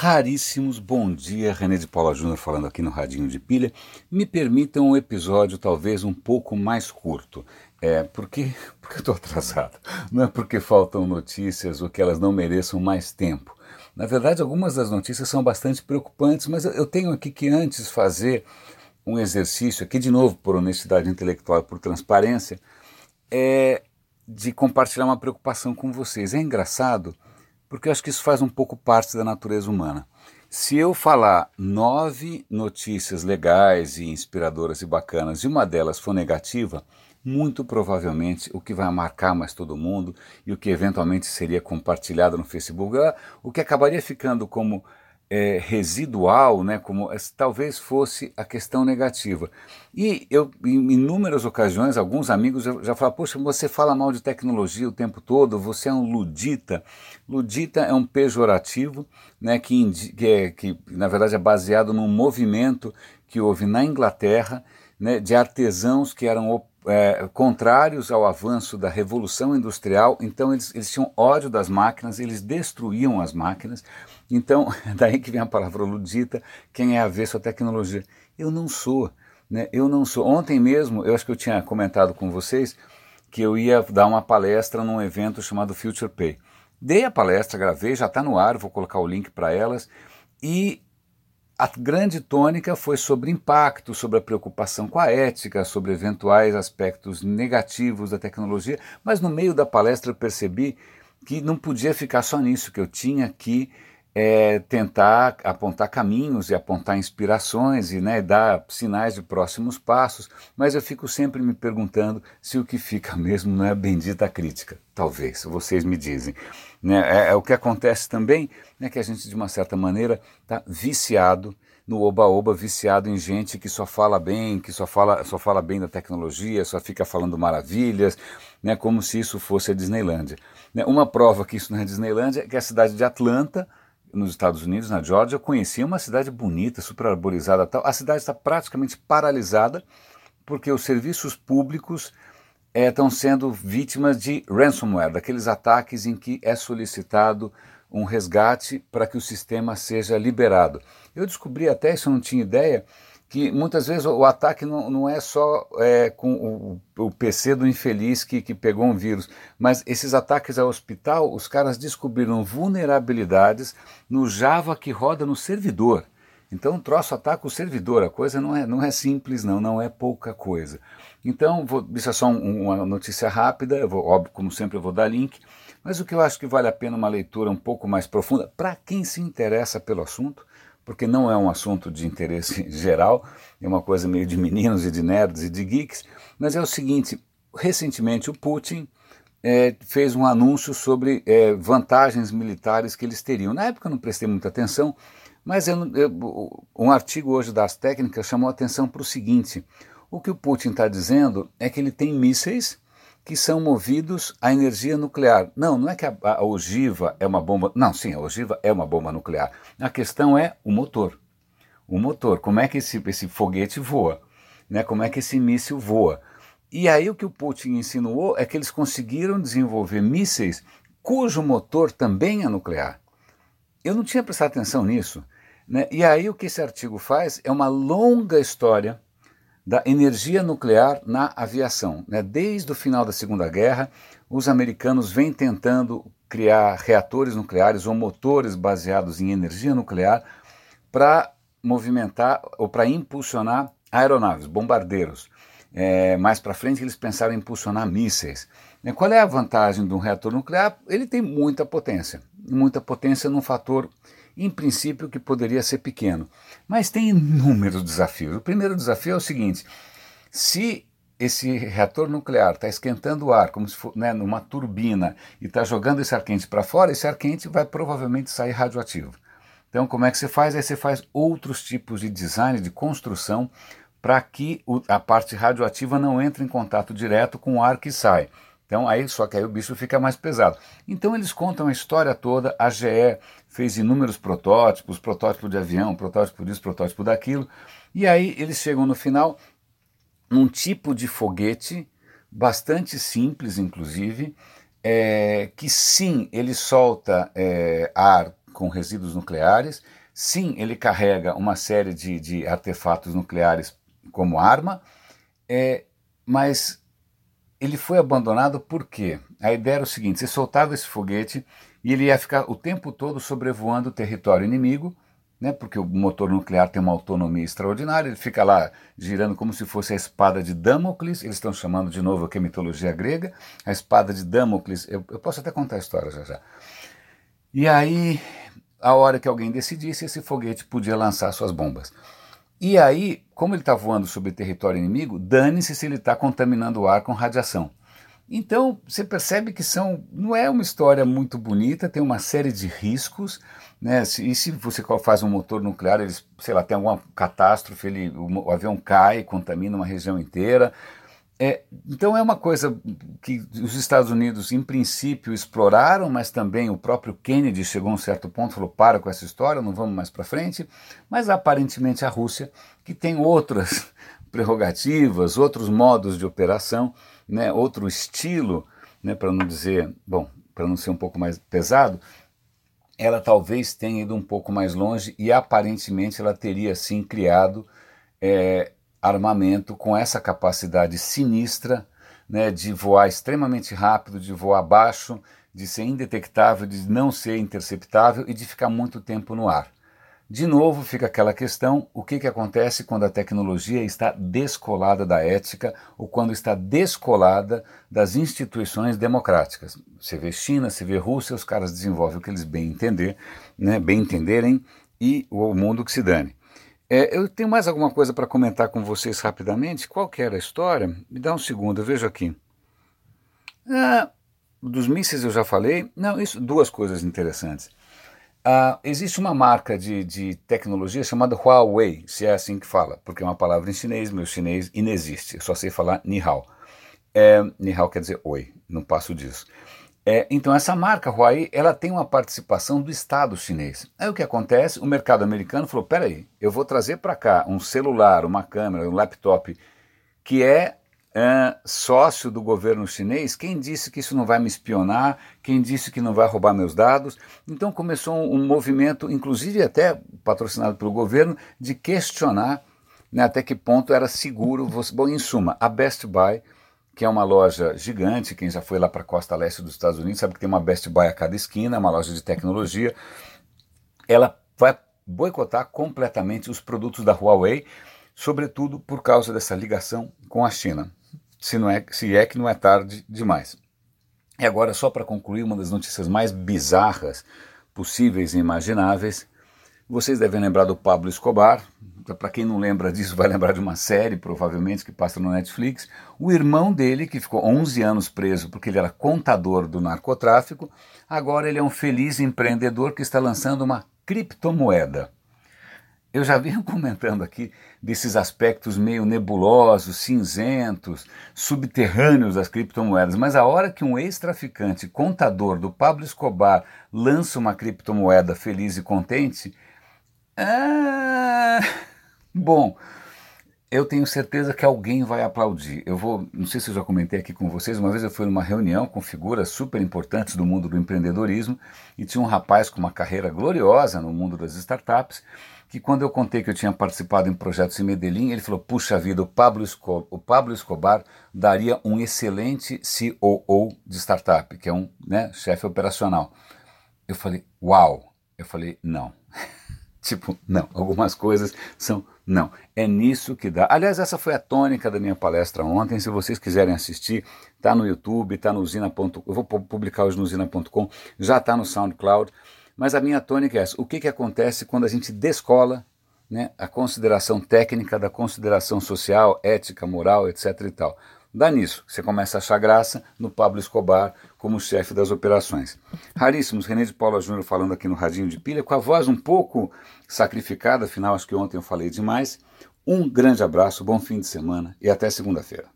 raríssimos. Bom dia, René de Paula Júnior falando aqui no Radinho de Pilha. Me permitam um episódio talvez um pouco mais curto. É, porque, porque eu estou atrasado. Não é porque faltam notícias ou que elas não mereçam mais tempo. Na verdade, algumas das notícias são bastante preocupantes, mas eu tenho aqui que antes fazer um exercício, aqui de novo por honestidade intelectual por transparência, é de compartilhar uma preocupação com vocês. É engraçado porque eu acho que isso faz um pouco parte da natureza humana. Se eu falar nove notícias legais e inspiradoras e bacanas e uma delas for negativa, muito provavelmente o que vai marcar mais todo mundo e o que eventualmente seria compartilhado no Facebook, é o que acabaria ficando como é, residual, né, como talvez fosse a questão negativa. E eu, em inúmeras ocasiões, alguns amigos já, já falam: Poxa, você fala mal de tecnologia o tempo todo, você é um ludita. Ludita é um pejorativo né, que, que, é, que, na verdade, é baseado num movimento que houve na Inglaterra né, de artesãos que eram é, contrários ao avanço da revolução industrial, então eles, eles tinham ódio das máquinas, eles destruíam as máquinas então, daí que vem a palavra ludita, quem é avesso à tecnologia. Eu não sou, né? Eu não sou. Ontem mesmo, eu acho que eu tinha comentado com vocês que eu ia dar uma palestra num evento chamado Future Pay. Dei a palestra, gravei, já está no ar, vou colocar o link para elas. E a grande tônica foi sobre impacto, sobre a preocupação com a ética, sobre eventuais aspectos negativos da tecnologia, mas no meio da palestra eu percebi que não podia ficar só nisso, que eu tinha que é tentar apontar caminhos e apontar inspirações e né, dar sinais de próximos passos, mas eu fico sempre me perguntando se o que fica mesmo não é bendita crítica. Talvez, vocês me dizem. Né? É, é o que acontece também, né, que a gente de uma certa maneira está viciado no oba-oba, viciado em gente que só fala bem, que só fala, só fala bem da tecnologia, só fica falando maravilhas, né, como se isso fosse a Disneylândia. Né, uma prova que isso não é Disneylândia é que a cidade de Atlanta nos Estados Unidos, na Georgia, eu conheci uma cidade bonita, super arborizada tal. A cidade está praticamente paralisada porque os serviços públicos é, estão sendo vítimas de ransomware, daqueles ataques em que é solicitado um resgate para que o sistema seja liberado. Eu descobri até, isso eu não tinha ideia, que muitas vezes o, ataque não, não é só é, com o, o, PC do infeliz que, que pegou um vírus, mas esses ataques ao hospital, os caras descobriram vulnerabilidades no Java que roda no servidor. Então o troço ataca o servidor, a coisa não é, não é simples não, não é pouca coisa. Então, vou, isso é só um, uma notícia rápida, vou, óbvio, como sempre eu vou dar link, mas o que eu acho que vale a pena uma leitura um pouco mais profunda, para quem se interessa pelo assunto, porque não é um assunto de interesse geral, é uma coisa meio de meninos e de nerds e de geeks, mas é o seguinte: recentemente o Putin é, fez um anúncio sobre é, vantagens militares que eles teriam. Na época eu não prestei muita atenção, mas eu, eu, um artigo hoje das técnicas chamou a atenção para o seguinte: o que o Putin está dizendo é que ele tem mísseis que são movidos à energia nuclear. Não, não é que a, a, ogiva é uma bomba. Não, sim, a ogiva é uma bomba nuclear. A questão é o motor. O motor, como é que esse, esse foguete voa? Né? Como é que esse míssil voa? E aí o que o Putin insinuou é que eles conseguiram desenvolver mísseis cujo motor também é nuclear. Eu não tinha prestado atenção nisso. Né? E aí o que esse artigo faz é uma longa história da energia nuclear na aviação. Né? Desde o final da Segunda Guerra, os americanos vêm tentando criar reatores nucleares ou motores baseados em energia nuclear para movimentar ou para impulsionar aeronaves, bombardeiros. É, mais para frente eles pensaram em impulsionar mísseis. E qual é a vantagem de um reator nuclear? Ele tem muita potência, muita potência num fator em princípio que poderia ser pequeno. Mas tem inúmeros desafios. O primeiro desafio é o seguinte: se esse reator nuclear está esquentando o ar, como se fosse né, numa turbina, e está jogando esse ar quente para fora, esse ar quente vai provavelmente sair radioativo. Então, como é que você faz? Aí você faz outros tipos de design, de construção, para que a parte radioativa não entre em contato direto com o ar que sai. Então aí só que aí o bicho fica mais pesado. Então eles contam a história toda. A GE fez inúmeros protótipos, protótipo de avião, protótipo disso, protótipo daquilo. E aí eles chegam no final num tipo de foguete bastante simples, inclusive, é, que sim ele solta é, ar com resíduos nucleares. Sim, ele carrega uma série de, de artefatos nucleares como arma, é, mas ele foi abandonado por quê? A ideia era o seguinte: você soltava esse foguete e ele ia ficar o tempo todo sobrevoando o território inimigo né, porque o motor nuclear tem uma autonomia extraordinária, ele fica lá girando como se fosse a espada de Damocles, eles estão chamando de novo aqui a mitologia grega, a espada de Damocles, eu, eu posso até contar a história já já. E aí, a hora que alguém decidisse, esse foguete podia lançar suas bombas. E aí, como ele está voando sobre território inimigo, dane-se se ele está contaminando o ar com radiação. Então, você percebe que são, não é uma história muito bonita, tem uma série de riscos, né? E se você faz um motor nuclear, eles, sei lá, tem alguma catástrofe, ele, o, avião cai, contamina uma região inteira. É, então é uma coisa que os Estados Unidos, em princípio, exploraram, mas também o próprio Kennedy chegou a um certo ponto e falou: para com essa história, não vamos mais para frente. Mas aparentemente a Rússia, que tem outras prerrogativas, outros modos de operação, né, outro estilo, né, para não dizer, bom, para não ser um pouco mais pesado, ela talvez tenha ido um pouco mais longe e aparentemente ela teria sim criado é, armamento com essa capacidade sinistra né, de voar extremamente rápido, de voar baixo, de ser indetectável, de não ser interceptável e de ficar muito tempo no ar. De novo fica aquela questão: o que, que acontece quando a tecnologia está descolada da ética ou quando está descolada das instituições democráticas? Você vê China, você vê Rússia, os caras desenvolvem o que eles bem entender, né, bem entenderem e o mundo que se dane. É, eu tenho mais alguma coisa para comentar com vocês rapidamente. Qual que era a história? Me dá um segundo, eu vejo aqui. Ah, dos mísseis eu já falei. Não, isso duas coisas interessantes. Uh, existe uma marca de, de, tecnologia chamada Huawei, se é assim que fala, porque é uma palavra em chinês, meu chinês inexiste, eu só sei falar ni hao. É, ni hao quer dizer oi, não passo disso. É, então essa marca Huawei, ela tem uma participação do Estado chinês. Aí o que acontece? O mercado americano falou, peraí, eu vou trazer para cá um celular, uma câmera, um laptop que é é, sócio do governo chinês, quem disse que isso não vai me espionar, quem disse que não vai roubar meus dados. Então começou um, um movimento, inclusive até patrocinado pelo governo, de questionar né, até que ponto era seguro. Você... Bom, em suma, a Best Buy, que é uma loja gigante, quem já foi lá para a costa leste dos Estados Unidos sabe que tem uma Best Buy a cada esquina, uma loja de tecnologia, ela vai boicotar completamente os produtos da Huawei, sobretudo por causa dessa ligação com a China se, não é, se é que não é tarde demais. E agora, só para concluir, uma das notícias mais bizarras possíveis e imagináveis, vocês devem lembrar do Pablo Escobar. Para quem não lembra disso, vai lembrar de uma série, provavelmente, que passa no Netflix. O irmão dele, que ficou 11 anos preso porque ele era contador do narcotráfico, agora ele é um feliz empreendedor que está lançando uma criptomoeda. Eu já venho comentando aqui desses aspectos meio nebulosos, cinzentos, subterrâneos das criptomoedas, mas a hora que um ex-traficante, contador do Pablo Escobar, lança uma criptomoeda feliz e contente, ah, bom, eu tenho certeza que alguém vai aplaudir. Eu vou, não sei se eu já comentei aqui com vocês, uma vez eu fui numa reunião com figuras super importantes do mundo do empreendedorismo e tinha um rapaz com uma carreira gloriosa no mundo das startups que quando eu contei que eu tinha participado em projetos em Medellín, ele falou: puxa vida, o Pablo, Escobar, o Pablo Escobar daria um excelente COO de startup, que é um né, chefe operacional. Eu falei: uau! Eu falei: não. Tipo, não. Algumas coisas são não. É nisso que dá. Aliás, essa foi a tônica da minha palestra ontem. Se vocês quiserem assistir, tá no YouTube, tá no usina.com. Eu vou publicar hoje no usina.com, já tá no SoundCloud. Mas a minha tônica é essa: o que, que acontece quando a gente descola né, a consideração técnica da consideração social, ética, moral, etc. e tal. Dá nisso, você começa a achar graça no Pablo Escobar como chefe das operações. Raríssimos, René de Paula Júnior falando aqui no Radinho de Pilha, com a voz um pouco sacrificada, afinal acho que ontem eu falei demais. Um grande abraço, bom fim de semana e até segunda-feira.